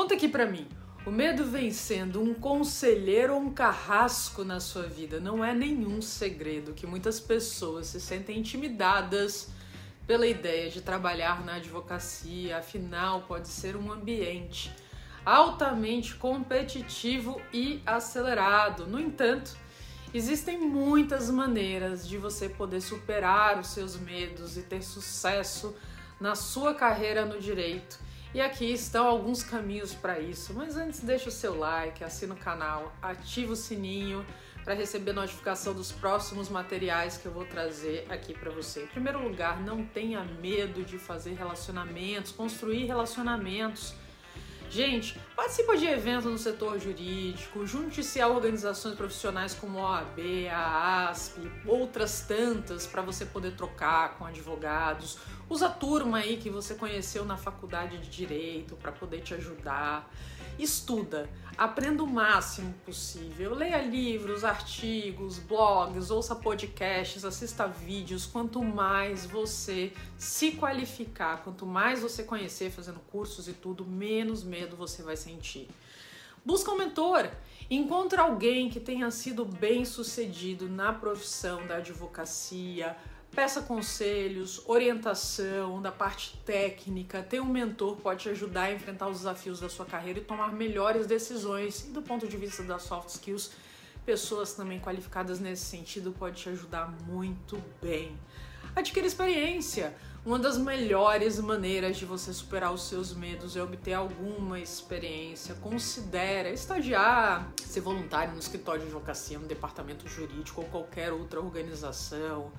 Conta aqui pra mim. O medo vem sendo um conselheiro ou um carrasco na sua vida. Não é nenhum segredo que muitas pessoas se sentem intimidadas pela ideia de trabalhar na advocacia, afinal, pode ser um ambiente altamente competitivo e acelerado. No entanto, existem muitas maneiras de você poder superar os seus medos e ter sucesso na sua carreira no direito. E aqui estão alguns caminhos para isso. Mas antes, deixa o seu like, assina o canal, ativa o sininho para receber notificação dos próximos materiais que eu vou trazer aqui para você. Em primeiro lugar, não tenha medo de fazer relacionamentos, construir relacionamentos Gente, participa de eventos no setor jurídico, junte-se a organizações profissionais como a OAB, a ASP, outras tantas para você poder trocar com advogados. Usa a turma aí que você conheceu na faculdade de direito para poder te ajudar. Estuda, aprenda o máximo possível. Leia livros, artigos, blogs, ouça podcasts, assista vídeos. Quanto mais você se qualificar, quanto mais você conhecer fazendo cursos e tudo, menos medo você vai sentir. Busca um mentor. Encontra alguém que tenha sido bem sucedido na profissão da advocacia, Peça conselhos, orientação da parte técnica, ter um mentor pode te ajudar a enfrentar os desafios da sua carreira e tomar melhores decisões. E do ponto de vista das soft skills, pessoas também qualificadas nesse sentido pode te ajudar muito bem. Adquira experiência. Uma das melhores maneiras de você superar os seus medos é obter alguma experiência. Considere estagiar, ser voluntário no escritório de advocacia, no departamento jurídico ou qualquer outra organização.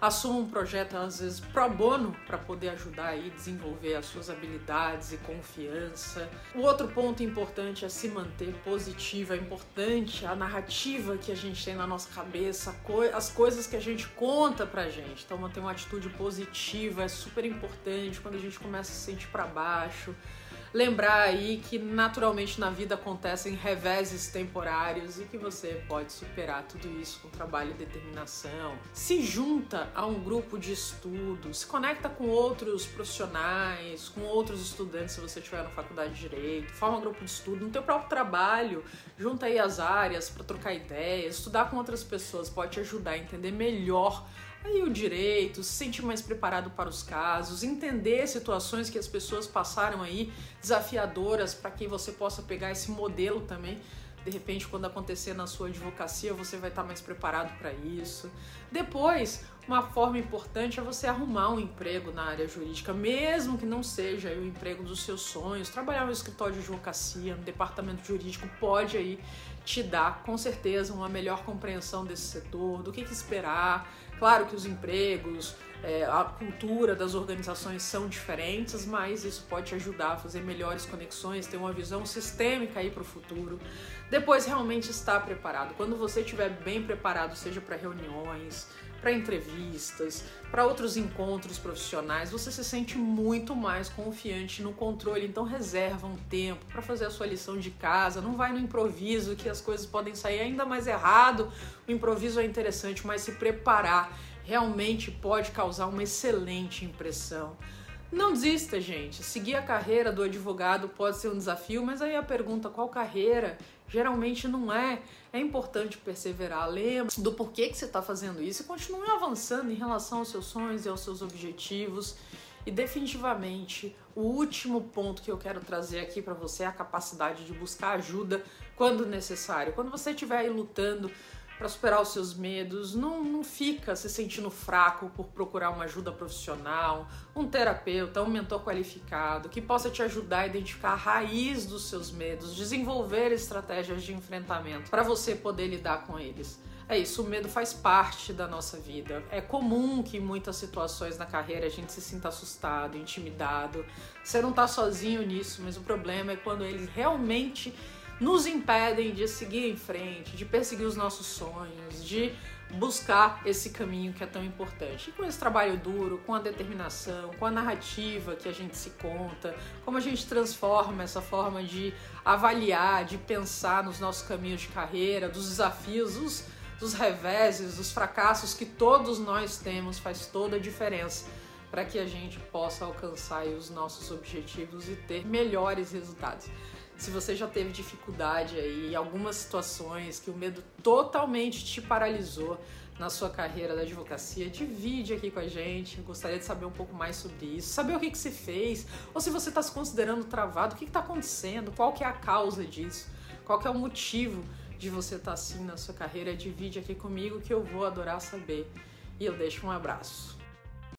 Assuma um projeto, às vezes, pro bono, para poder ajudar a desenvolver as suas habilidades e confiança. O outro ponto importante é se manter positivo. É importante a narrativa que a gente tem na nossa cabeça, as coisas que a gente conta pra gente. Então, manter uma atitude positiva super importante quando a gente começa a se sentir para baixo. Lembrar aí que naturalmente na vida acontecem reveses temporários e que você pode superar tudo isso com trabalho e determinação. Se junta a um grupo de estudo, se conecta com outros profissionais, com outros estudantes se você estiver na faculdade de direito, forma um grupo de estudo no teu próprio trabalho, junta aí as áreas para trocar ideias, estudar com outras pessoas pode te ajudar a entender melhor aí o direito, se sentir mais preparado para os casos, entender situações que as pessoas passaram aí desafiadoras para que você possa pegar esse modelo também. De repente, quando acontecer na sua advocacia, você vai estar mais preparado para isso. Depois, uma forma importante é você arrumar um emprego na área jurídica, mesmo que não seja o emprego dos seus sonhos. Trabalhar no escritório de advocacia, no departamento jurídico, pode aí te dar, com certeza, uma melhor compreensão desse setor, do que, que esperar, Claro que os empregos, é, a cultura das organizações são diferentes, mas isso pode te ajudar a fazer melhores conexões, ter uma visão sistêmica aí para o futuro. Depois, realmente estar preparado. Quando você estiver bem preparado, seja para reuniões, para entrevistas, para outros encontros profissionais, você se sente muito mais confiante no controle. Então reserva um tempo para fazer a sua lição de casa, não vai no improviso que as coisas podem sair ainda mais errado. O improviso é interessante, mas se preparar realmente pode causar uma excelente impressão. Não desista, gente. Seguir a carreira do advogado pode ser um desafio, mas aí a pergunta qual carreira geralmente não é. É importante perseverar, lembra do porquê que você está fazendo isso e continue avançando em relação aos seus sonhos e aos seus objetivos. E definitivamente, o último ponto que eu quero trazer aqui para você é a capacidade de buscar ajuda quando necessário. Quando você estiver aí lutando para superar os seus medos, não, não fica se sentindo fraco por procurar uma ajuda profissional, um terapeuta, um mentor qualificado que possa te ajudar a identificar a raiz dos seus medos, desenvolver estratégias de enfrentamento para você poder lidar com eles. É isso, o medo faz parte da nossa vida. É comum que em muitas situações na carreira a gente se sinta assustado, intimidado. Você não está sozinho nisso, mas o problema é quando eles realmente nos impedem de seguir em frente, de perseguir os nossos sonhos, de buscar esse caminho que é tão importante. E com esse trabalho duro, com a determinação, com a narrativa que a gente se conta, como a gente transforma essa forma de avaliar, de pensar nos nossos caminhos de carreira, dos desafios, dos, dos reveses, dos fracassos que todos nós temos, faz toda a diferença para que a gente possa alcançar os nossos objetivos e ter melhores resultados. Se você já teve dificuldade aí, algumas situações que o medo totalmente te paralisou na sua carreira da advocacia, divide aqui com a gente. Eu gostaria de saber um pouco mais sobre isso, saber o que, que você fez, ou se você está se considerando travado, o que está acontecendo, qual que é a causa disso, qual que é o motivo de você estar tá assim na sua carreira. Divide aqui comigo que eu vou adorar saber. E eu deixo um abraço.